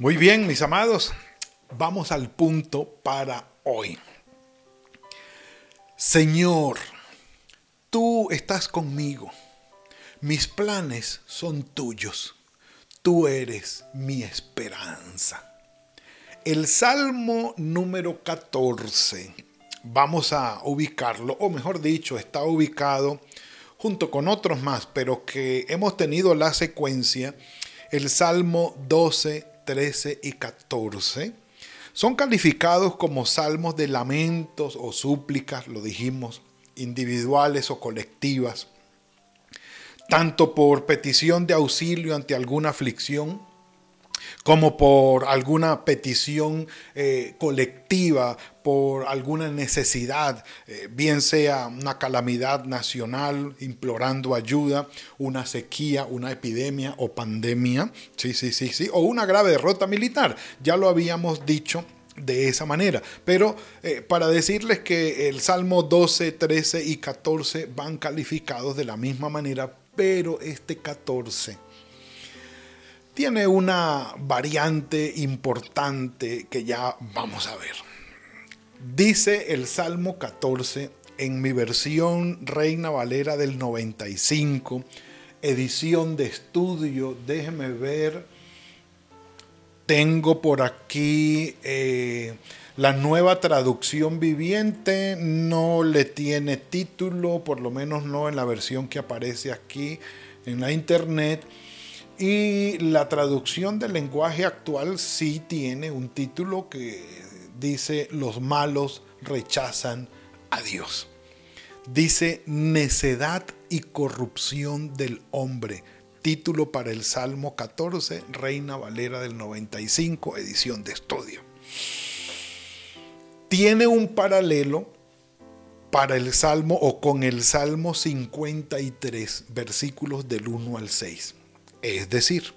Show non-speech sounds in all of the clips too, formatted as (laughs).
Muy bien, mis amados, vamos al punto para hoy. Señor, tú estás conmigo. Mis planes son tuyos. Tú eres mi esperanza. El Salmo número 14, vamos a ubicarlo, o mejor dicho, está ubicado junto con otros más, pero que hemos tenido la secuencia, el Salmo 12, 13 y 14 son calificados como salmos de lamentos o súplicas, lo dijimos, individuales o colectivas, tanto por petición de auxilio ante alguna aflicción, como por alguna petición eh, colectiva, por alguna necesidad, eh, bien sea una calamidad nacional implorando ayuda, una sequía, una epidemia o pandemia, sí, sí, sí, sí, o una grave derrota militar. Ya lo habíamos dicho de esa manera. Pero eh, para decirles que el Salmo 12, 13 y 14 van calificados de la misma manera, pero este 14 tiene una variante importante que ya vamos a ver. Dice el Salmo 14 en mi versión Reina Valera del 95, edición de estudio, déjeme ver, tengo por aquí eh, la nueva traducción viviente, no le tiene título, por lo menos no en la versión que aparece aquí en la internet. Y la traducción del lenguaje actual sí tiene un título que dice los malos rechazan a Dios. Dice necedad y corrupción del hombre. Título para el Salmo 14, Reina Valera del 95, edición de estudio. Tiene un paralelo para el Salmo o con el Salmo 53, versículos del 1 al 6. Es decir,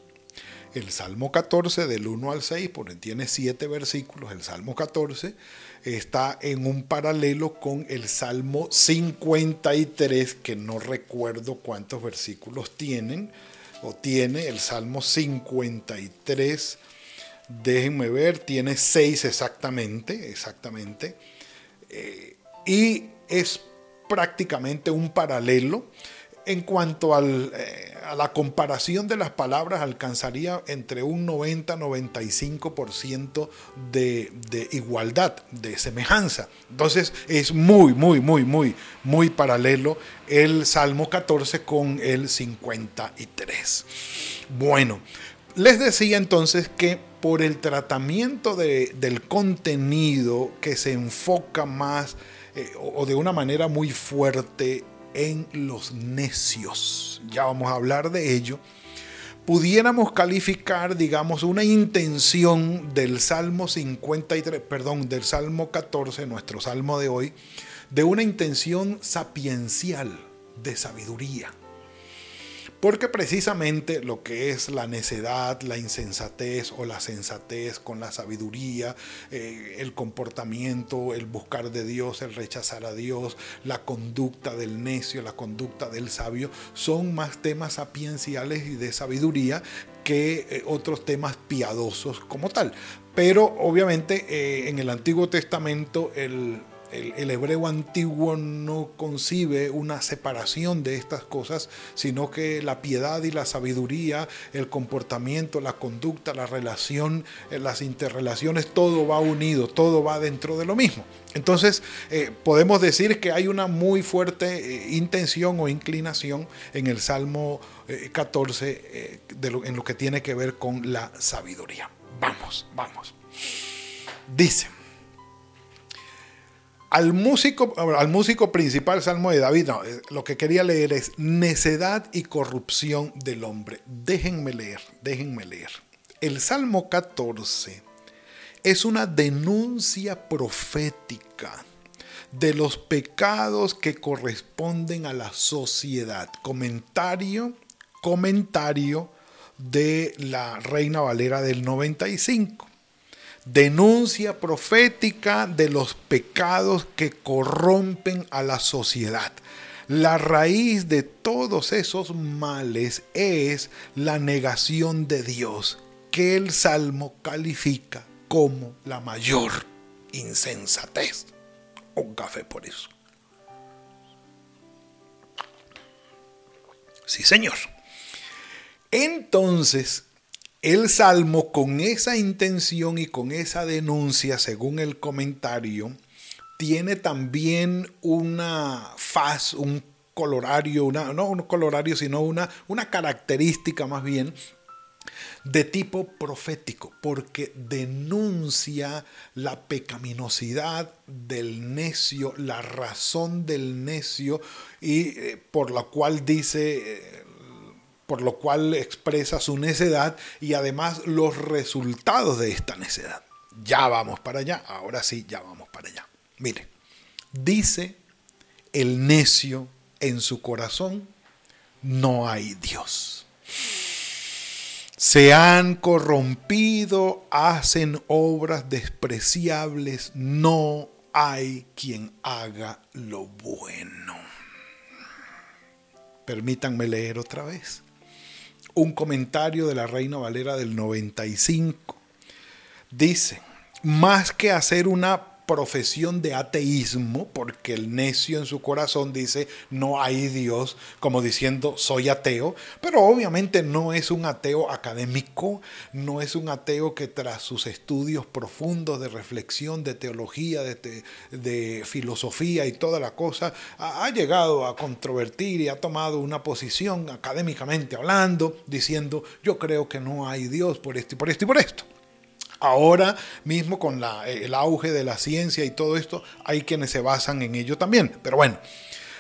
el Salmo 14 del 1 al 6, porque tiene siete versículos, el Salmo 14 está en un paralelo con el Salmo 53, que no recuerdo cuántos versículos tienen, o tiene el Salmo 53, déjenme ver, tiene seis exactamente, exactamente, eh, y es prácticamente un paralelo en cuanto eh, a la comparación de las palabras, alcanzaría entre un 90-95% de, de igualdad, de semejanza. Entonces es muy, muy, muy, muy, muy paralelo el Salmo 14 con el 53. Bueno, les decía entonces que por el tratamiento del contenido que se enfoca más eh, o de una manera muy fuerte en los necios. Ya vamos a hablar de ello. Pudiéramos calificar, digamos, una intención del Salmo 53, perdón, del Salmo 14, nuestro salmo de hoy, de una intención sapiencial, de sabiduría. Porque precisamente lo que es la necedad, la insensatez o la sensatez con la sabiduría, eh, el comportamiento, el buscar de Dios, el rechazar a Dios, la conducta del necio, la conducta del sabio, son más temas sapienciales y de sabiduría que eh, otros temas piadosos como tal. Pero obviamente eh, en el Antiguo Testamento el, el, hebreo antiguo no concibe una separación de estas cosas, sino que la piedad y la sabiduría, el comportamiento, la conducta, la relación, eh, las interrelaciones, todo va unido, todo va dentro de lo mismo. Entonces, eh, podemos decir que hay una muy fuerte eh, intención o inclinación en el Salmo 14 en lo que tiene que ver con la sabiduría. Vamos, vamos. Dice. Al músico, al músico principal, Salmo de David, eh, lo que quería leer es necedad y corrupción del hombre. Déjenme leer, déjenme leer. El Salmo 14 es una denuncia profética de los pecados que corresponden a la sociedad. Comentario, comentario de la Reina Valera del 95 denuncia profética de los pecados que corrompen a la sociedad. La raíz de todos esos males es la negación de Dios, que el Salmo califica como la mayor insensatez. Un café por eso. Sí, señor. Entonces, el Salmo con esa intención y con esa denuncia, según el comentario, tiene también una faz, un colorario, una, no un colorario, sino una, una característica más bien de tipo profético, porque denuncia la pecaminosidad del necio, la razón del necio, y eh, por la cual dice, eh, por lo cual expresa su necedad y además los resultados de esta necedad. Ya vamos para allá, ahora sí, ya vamos para allá. Mire, dice el necio en su corazón, no hay Dios. Se han corrompido, hacen obras despreciables, no hay quien haga lo bueno. Permítanme leer otra vez un comentario de la Reina Valera del 95. Dice, más que hacer una profesión de ateísmo, porque el necio en su corazón dice, no hay Dios, como diciendo, soy ateo, pero obviamente no es un ateo académico, no es un ateo que tras sus estudios profundos de reflexión, de teología, de, de filosofía y toda la cosa, ha, ha llegado a controvertir y ha tomado una posición académicamente hablando, diciendo, yo creo que no hay Dios por esto y por esto y por esto. Ahora mismo con el auge de la ciencia y todo esto, hay quienes se basan en ello también. Pero bueno,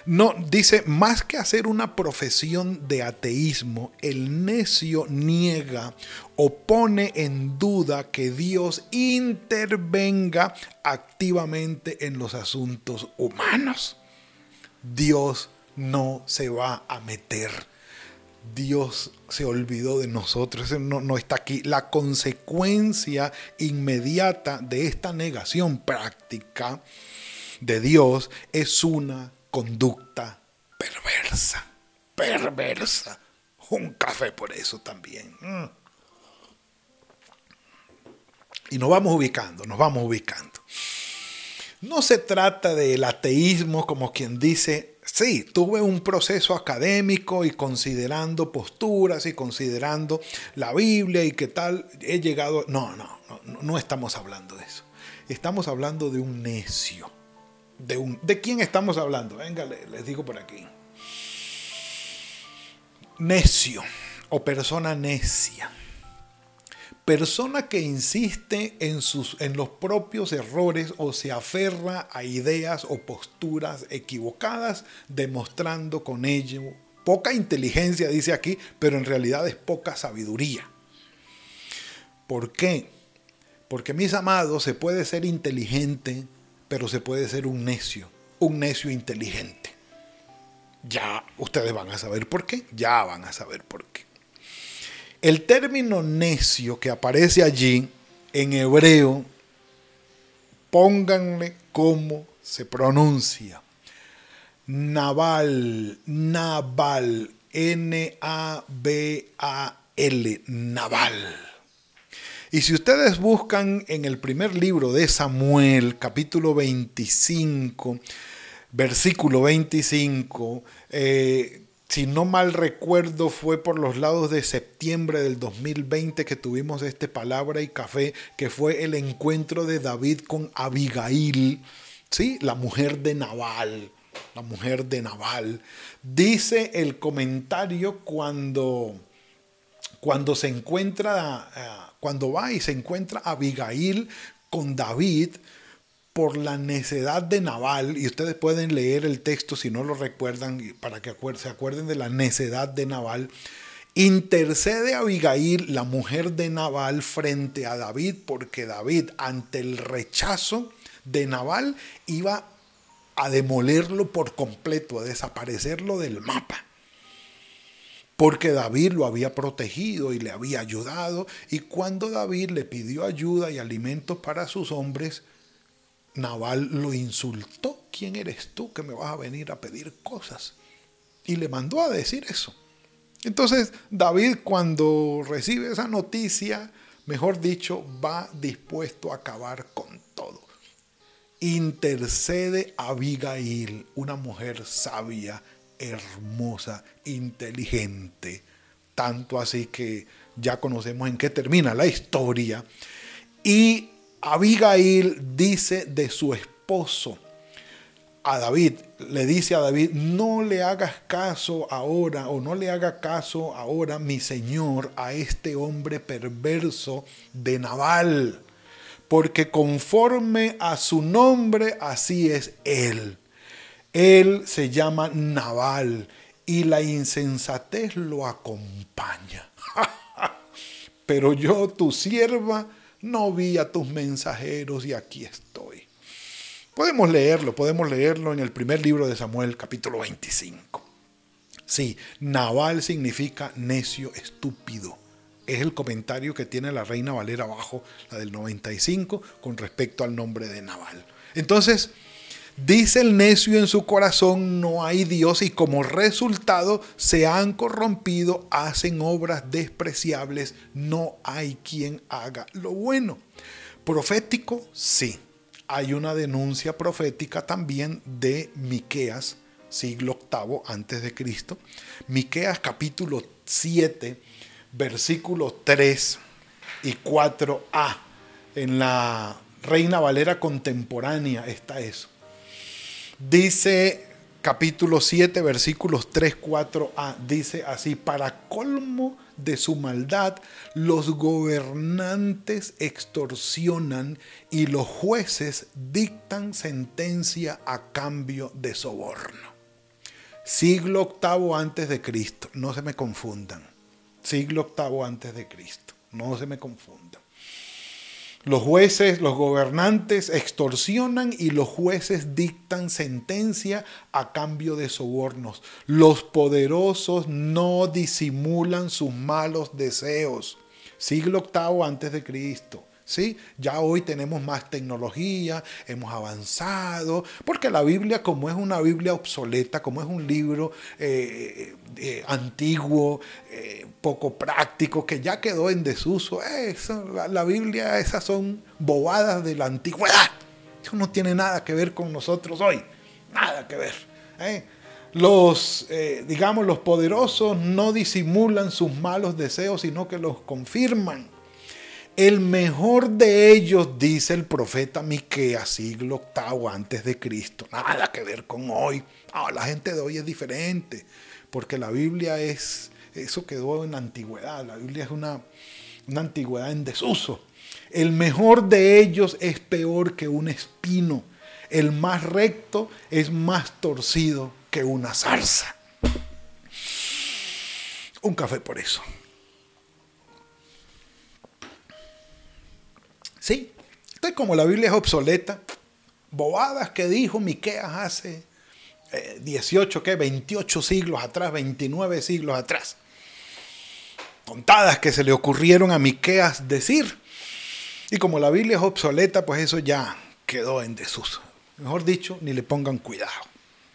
no, dice, más que hacer una profesión de ateísmo, el necio niega o pone en duda que Dios intervenga activamente en los asuntos humanos. Dios no se va a meter Dios se olvidó de nosotros, no, no está aquí. La consecuencia inmediata de esta negación práctica de Dios es una conducta perversa, perversa. Un café por eso también. Mm. Y nos vamos ubicando, nos vamos ubicando. No se trata del ateísmo como quien dice, Sí, tuve un proceso académico y considerando posturas y considerando la Biblia y qué tal, he llegado... No, no, no, estamos hablando de eso. Estamos hablando de un necio. ¿De, un, ¿de quién estamos hablando? Venga, les digo por aquí. Necio o persona necia persona que insiste en, sus, en los propios errores o se aferra a ideas o posturas equivocadas, demostrando con ello poca inteligencia, dice aquí, pero en realidad es poca sabiduría. ¿Por qué? Porque mis amados, se puede ser inteligente, pero se puede ser un necio, un necio inteligente. Ya ustedes van a saber por qué, ya van a saber por qué. El término necio que aparece allí en hebreo, pónganle cómo se pronuncia. Naval, Naval, N-A-B-A-L, Naval. Y si ustedes buscan en el primer libro de Samuel, capítulo 25, versículo 25, eh, si no mal recuerdo, fue por los lados de septiembre del 2020 que tuvimos este palabra y café, que fue el encuentro de David con Abigail, ¿sí? la mujer de Nabal, la mujer de Nabal. Dice el comentario cuando, cuando se encuentra, eh, cuando va y se encuentra Abigail con David, por la necedad de Naval, y ustedes pueden leer el texto si no lo recuerdan, para que se acuerden de la necedad de Naval, intercede Abigail, la mujer de Naval, frente a David, porque David, ante el rechazo de Naval, iba a demolerlo por completo, a desaparecerlo del mapa. Porque David lo había protegido y le había ayudado, y cuando David le pidió ayuda y alimentos para sus hombres, Naval lo insultó. ¿Quién eres tú que me vas a venir a pedir cosas? Y le mandó a decir eso. Entonces David cuando recibe esa noticia, mejor dicho, va dispuesto a acabar con todo. Intercede Abigail, una mujer sabia, hermosa, inteligente. Tanto así que ya conocemos en qué termina la historia. Y Abigail dice de su esposo a David, le dice a David, no le hagas caso ahora o no le haga caso ahora mi señor a este hombre perverso de Naval, porque conforme a su nombre así es él. Él se llama Naval y la insensatez lo acompaña. (laughs) Pero yo, tu sierva, no vi a tus mensajeros y aquí estoy. Podemos leerlo, podemos leerlo en el primer libro de Samuel, capítulo 25. Sí, Naval significa necio, estúpido. Es el comentario que tiene la Reina Valera abajo, la del 95, con respecto al nombre de Naval. Entonces, dice el necio en su corazón, no hay Dios y como resultado se han corrompido, hacen obras despreciables, no hay quien haga lo bueno. Profético, sí. Hay una denuncia profética también de Miqueas, siglo VIII antes de Cristo. Miqueas capítulo 7, versículos 3 y 4a. En la Reina Valera contemporánea está eso. Dice capítulo 7, versículos 3, 4a, dice así, para colmo de su maldad, los gobernantes extorsionan y los jueces dictan sentencia a cambio de soborno. Siglo octavo antes de Cristo, no se me confundan. Siglo octavo antes de Cristo, no se me confundan. Los jueces, los gobernantes extorsionan y los jueces dictan sentencia a cambio de sobornos. Los poderosos no disimulan sus malos deseos. Siglo octavo antes de Cristo. ¿Sí? Ya hoy tenemos más tecnología, hemos avanzado, porque la Biblia como es una Biblia obsoleta, como es un libro eh, eh, antiguo, eh, poco práctico, que ya quedó en desuso, la, la, Biblia esas son bobadas de la antigüedad. Eso no tiene nada que ver con nosotros hoy, nada que ver. Los, digamos, los poderosos no disimulan sus malos deseos, sino que los confirman. El mejor de ellos, dice el profeta Miqueas, siglo octavo antes de Cristo. Nada que ver con hoy. la gente de hoy es diferente, porque la Biblia es, eso quedó en la antigüedad. La Biblia es una, una antigüedad en desuso. El mejor de ellos es peor que un espino. El más recto es más torcido que una zarza. Un café por eso. Sí, entonces como la Biblia es obsoleta, bobadas que dijo Miqueas hace 18, ¿qué? 28 siglos atrás, 29 siglos atrás. Contadas que se le ocurrieron a Miqueas decir. Y como la Biblia es obsoleta, pues eso ya quedó en desuso. Mejor dicho, ni le pongan cuidado,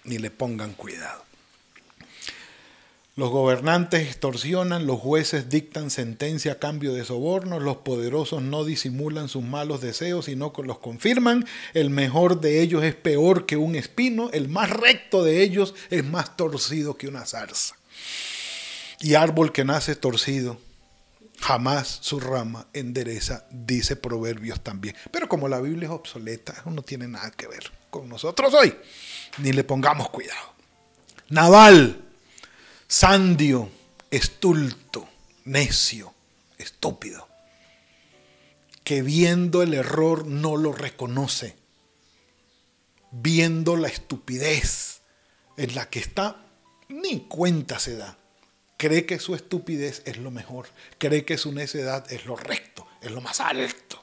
ni le pongan cuidado. Los gobernantes extorsionan, los jueces dictan sentencia a cambio de sobornos, los poderosos no disimulan sus malos deseos, sino que los confirman. El mejor de ellos es peor que un espino, el más recto de ellos es más torcido que una zarza. Y árbol que nace torcido, jamás su rama endereza, dice Proverbios también. Pero como la Biblia es obsoleta, no tiene nada que ver con nosotros hoy, ni le pongamos cuidado. Naval sandio, estulto, necio, estúpido, que viendo el error no lo reconoce, viendo la estupidez en la que está, ni cuenta se da. Cree que su estupidez es lo mejor, cree que su necedad es lo recto, es lo más alto.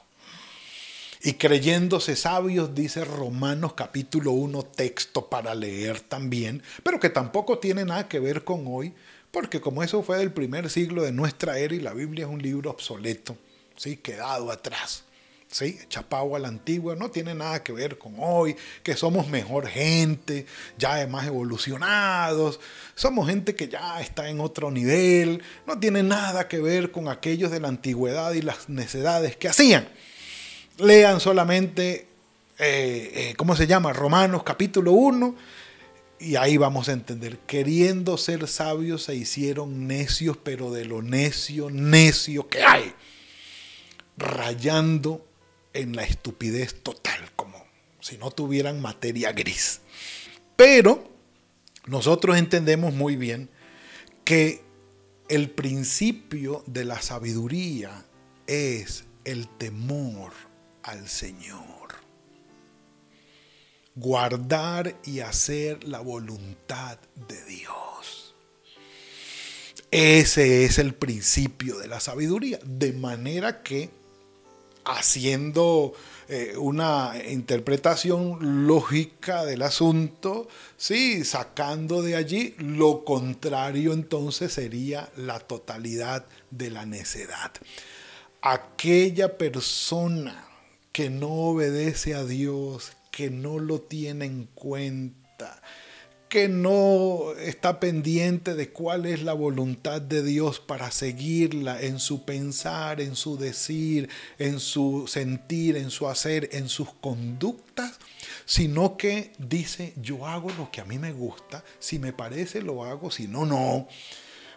Y creyéndose sabios, dice Romanos capítulo 1, texto para leer también, pero que tampoco tiene nada que ver con hoy, porque como eso fue del primer siglo de nuestra era y la Biblia es un libro obsoleto, ¿sí? quedado atrás. ¿sí? Chapao a la antigua, no tiene nada que ver con hoy, que somos mejor gente, ya más evolucionados, somos gente que ya está en otro nivel, no tiene nada que ver con aquellos de la antigüedad y las necedades que hacían. Lean solamente, eh, eh, ¿cómo se llama? Romanos capítulo 1. Y ahí vamos a entender, queriendo ser sabios se hicieron necios, pero de lo necio, necio que hay, rayando en la estupidez total, como si no tuvieran materia gris. Pero nosotros entendemos muy bien que el principio de la sabiduría es el temor al Señor. Guardar y hacer la voluntad de Dios. Ese es el principio de la sabiduría. De manera que haciendo eh, una interpretación lógica del asunto, sí, sacando de allí lo contrario entonces sería la totalidad de la necedad. Aquella persona que no obedece a Dios, que no lo tiene en cuenta, que no está pendiente de cuál es la voluntad de Dios para seguirla en su pensar, en su decir, en su sentir, en su hacer, en sus conductas, sino que dice, yo hago lo que a mí me gusta, si me parece lo hago, si no, no,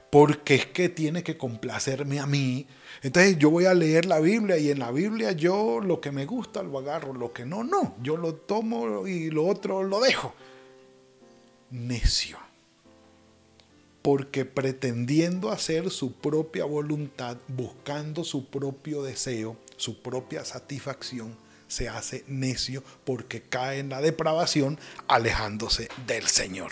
porque es que tiene que complacerme a mí. Entonces yo voy a leer la Biblia y en la Biblia yo lo que me gusta lo agarro, lo que no, no, yo lo tomo y lo otro lo dejo necio, porque pretendiendo hacer su propia voluntad, buscando su propio deseo, su propia satisfacción, se hace necio porque cae en la depravación alejándose del Señor.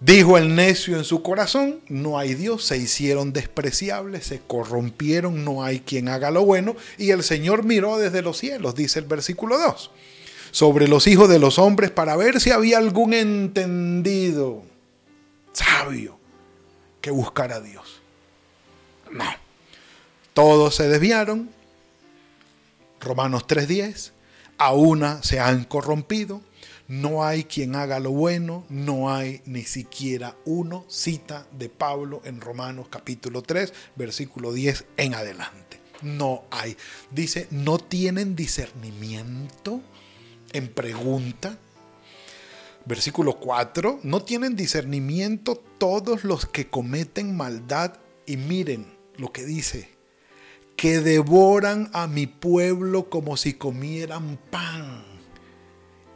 Dijo el necio en su corazón, no hay Dios, se hicieron despreciables, se corrompieron, no hay quien haga lo bueno, y el Señor miró desde los cielos, dice el versículo 2 sobre los hijos de los hombres para ver si había algún entendido, sabio, que buscara a Dios. No. Todos se desviaron. Romanos 3:10. A una se han corrompido. No hay quien haga lo bueno, no hay ni siquiera uno. Cita de Pablo en Romanos capítulo 3, versículo 10 en adelante. No hay. Dice, no tienen discernimiento en pregunta. Versículo 4, no tienen discernimiento todos los que cometen maldad y miren lo que dice, que devoran a mi pueblo como si comieran pan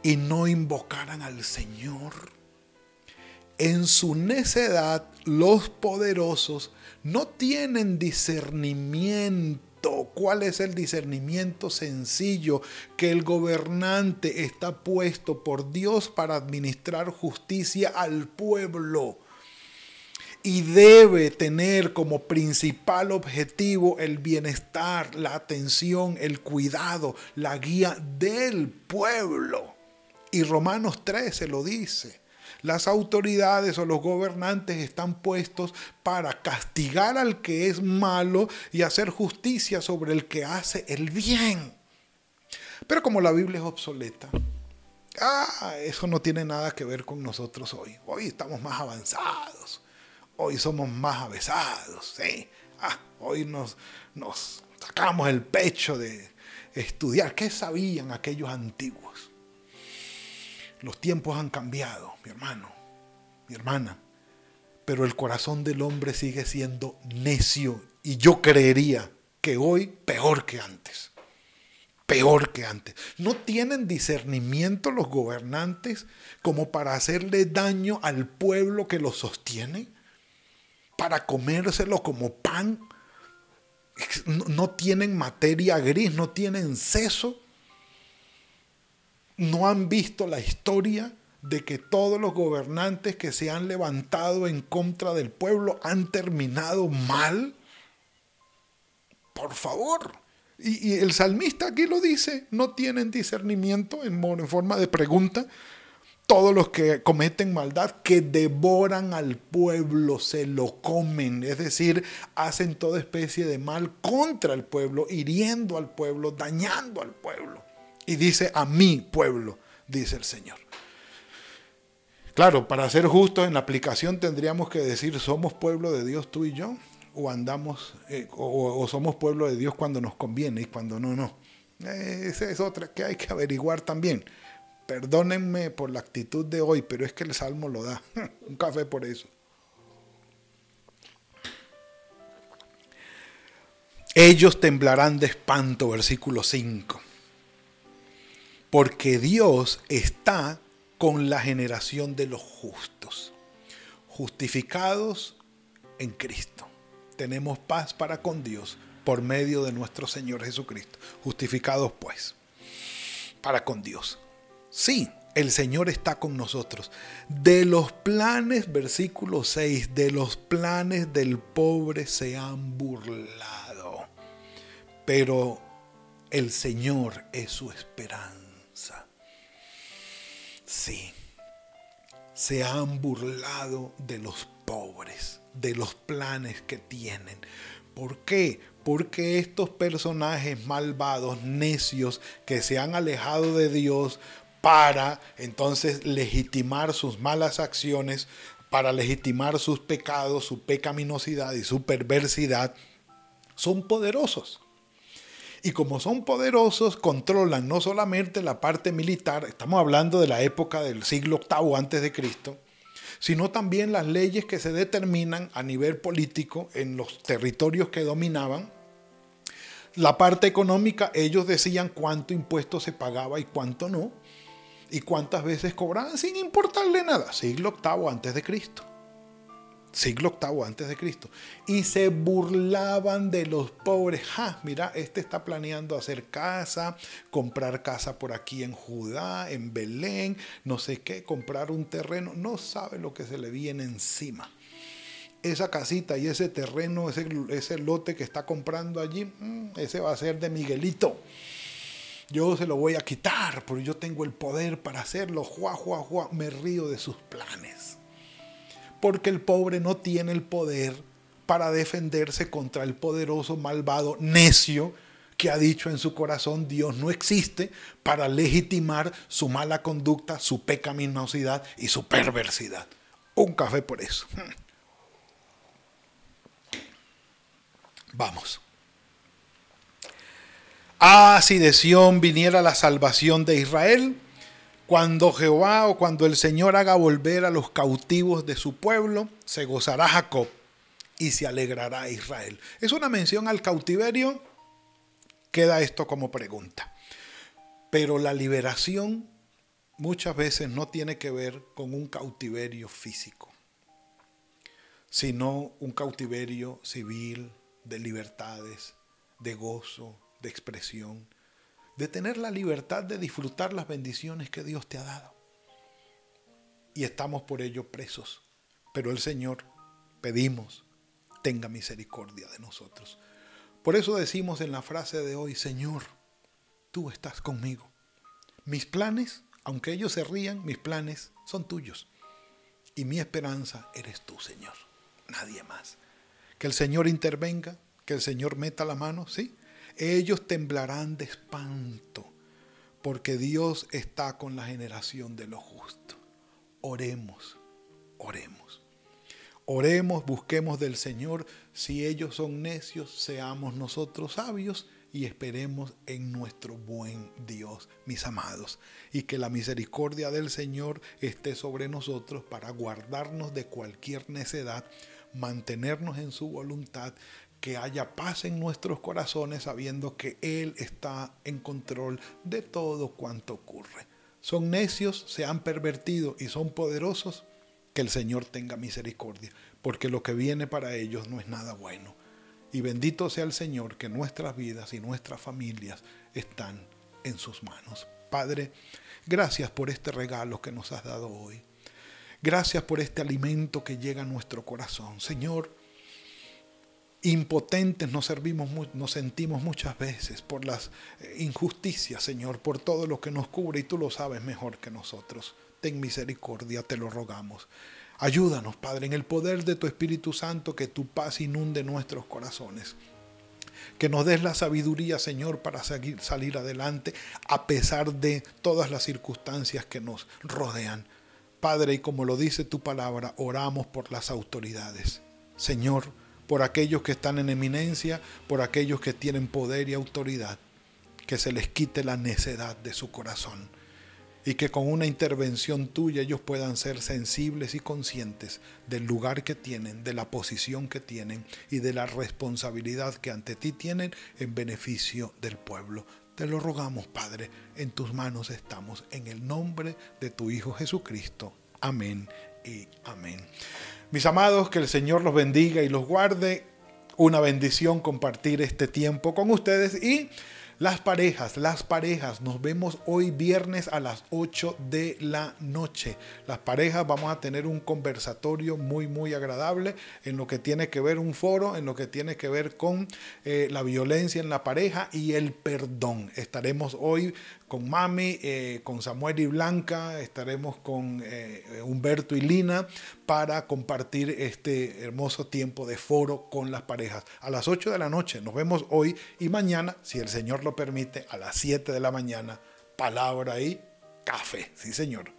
y no invocaran al Señor. En su necedad los poderosos no tienen discernimiento ¿Cuál es el discernimiento sencillo que el gobernante está puesto por Dios para administrar justicia al pueblo? y debe tener como principal objetivo el bienestar, la atención, el cuidado, la guía del pueblo. Y Romanos 13 lo dice. Las autoridades o los gobernantes están puestos para castigar al que es malo y hacer justicia sobre el que hace el bien. Pero como la Biblia es obsoleta, ah, eso no tiene nada que ver con nosotros hoy. Hoy estamos más avanzados. Hoy somos más avesados. Ah, hoy nos sacamos el pecho de estudiar. ¿Qué sabían aquellos antiguos? Los tiempos han cambiado, mi hermano, mi hermana, pero el corazón del hombre sigue siendo necio y yo creería que hoy peor que antes. Peor que antes. No tienen discernimiento los gobernantes como para hacerle daño al pueblo que los sostiene, para comérselo como pan. No tienen materia gris, no tienen seso no han visto la historia de que todos los gobernantes que se han levantado en contra del pueblo han terminado mal? Por favor. Y, el salmista aquí lo dice, no tienen discernimiento en, en forma de pregunta. Todos los que cometen maldad, que devoran al pueblo, se lo comen, es decir, hacen toda especie de mal contra el pueblo, hiriendo al pueblo, dañando al pueblo. Y dice, a mi pueblo, dice el Señor. Claro, para ser justos en la aplicación tendríamos que decir, somos pueblo de Dios tú y yo, o andamos, eh, o, somos pueblo de Dios cuando nos conviene y cuando no, no. Eh, esa es otra que hay que averiguar también. Perdónenme por la actitud de hoy, pero es que el Salmo lo da. (laughs) Un café por eso. Ellos temblarán de espanto, versículo 5. Porque Dios está con la generación de los justos, justificados en Cristo. Tenemos paz para con Dios por medio de nuestro Señor Jesucristo. Justificados pues para con Dios. Sí, el Señor está con nosotros. De los planes, versículo 6, de los planes del pobre se han burlado. Pero el Señor es su esperanza. Sí, se han burlado de los pobres, de los planes que tienen. ¿Por qué? Porque estos personajes malvados, necios, que se han alejado de Dios para entonces legitimar sus malas acciones, para legitimar sus pecados, su pecaminosidad y su perversidad, son poderosos. Y como son poderosos, controlan no solamente la parte militar, estamos hablando de la época del siglo VIII antes de Cristo, sino también las leyes que se determinan a nivel político en los territorios que dominaban. La parte económica, ellos decían cuánto impuesto se pagaba y cuánto no, y cuántas veces cobraban sin importarle nada. Siglo VIII antes de Cristo siglo VIII antes de Cristo, y se burlaban de los pobres. Ja, mira, este está planeando hacer casa, comprar casa por aquí en Judá, en Belén, no sé qué, comprar un terreno, no sabe lo que se le viene encima. Esa casita y ese terreno, ese, ese lote que está comprando allí, mm, ese va a ser de Miguelito. Yo se lo voy a quitar, porque yo tengo el poder para hacerlo. Juá, juá, juá. Me río de sus planes porque el pobre no tiene el poder para defenderse contra el poderoso, malvado, necio que ha dicho en su corazón Dios no existe para legitimar su mala conducta, su pecaminosidad y su perversidad. Un café por eso. Vamos. Ah, si de Sión viniera la salvación de Israel, cuando Jehová o cuando el Señor haga volver a los cautivos de su pueblo, se gozará Jacob y se alegrará Israel. Es una mención al cautiverio. Queda esto como pregunta. Pero la liberación muchas veces no tiene que ver con un cautiverio físico, sino un cautiverio civil de libertades, de gozo, de expresión, de tener la libertad de disfrutar las bendiciones que Dios te ha dado. Y estamos por ello presos. Pero el Señor, pedimos, tenga misericordia de nosotros. Por eso decimos en la frase de hoy, Señor, tú estás conmigo. Mis planes, aunque ellos se rían, mis planes son tuyos. Y mi esperanza eres tú, Señor. Nadie más. Que el Señor intervenga, que el Señor meta la mano, ¿sí? Ellos temblarán de espanto, porque Dios está con la generación de los justos. Oremos, oremos. Oremos, busquemos del Señor. Si ellos son necios, seamos nosotros sabios y esperemos en nuestro buen Dios, mis amados. Y que la misericordia del Señor esté sobre nosotros para guardarnos de cualquier necedad, mantenernos en su voluntad que haya paz en nuestros corazones sabiendo que Él está en control de todo cuanto ocurre. Son necios, se han pervertido y son poderosos, que el Señor tenga misericordia, porque lo que viene para ellos no es nada bueno. Y bendito sea el Señor que nuestras vidas y nuestras familias están en sus manos. Padre, gracias por este regalo que nos has dado hoy. Gracias por este alimento que llega a nuestro corazón. Señor, impotentes nos servimos, nos sentimos muchas veces por las eh, injusticias, Señor, por todo lo que nos cubre y tú lo sabes mejor que nosotros. Ten misericordia, te lo rogamos. Ayúdanos, Padre, en el poder de tu Espíritu Santo, que tu paz inunde nuestros corazones. Que nos des la sabiduría, Señor, para seguir, salir adelante a pesar de todas las circunstancias que nos rodean. Padre, y como lo dice tu palabra, oramos por las autoridades. Señor, por aquellos que están en eminencia, por aquellos que tienen poder y autoridad, que se les quite la necedad de su corazón y que con una intervención tuya ellos puedan ser sensibles y conscientes del lugar que tienen, de la posición que tienen y de la responsabilidad que ante ti tienen en beneficio del pueblo. Te lo rogamos, Padre, en tus manos estamos, en el nombre de tu Hijo Jesucristo. Amén y amén. Mis amados, que el Señor los bendiga y los guarde. Una bendición compartir este tiempo con ustedes y las parejas, las parejas, nos vemos hoy viernes a las 8 de la noche. Las parejas vamos a tener un conversatorio muy, muy agradable en lo que tiene que ver un foro, en lo que tiene que ver con eh, la violencia en la pareja y el perdón. Estaremos hoy con Mami, eh, con Samuel y Blanca, estaremos con eh, Humberto y Lina para compartir este hermoso tiempo de foro con las parejas. A las 8 de la noche nos vemos hoy y mañana, si el Señor lo permite, a las 7 de la mañana, palabra y café. Sí, Señor.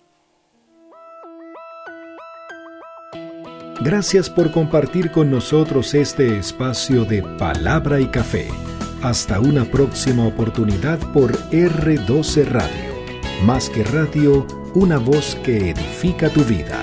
Gracias por compartir con nosotros este espacio de palabra y café. Hasta una próxima oportunidad por R12 Radio. Más que radio, una voz que edifica tu vida.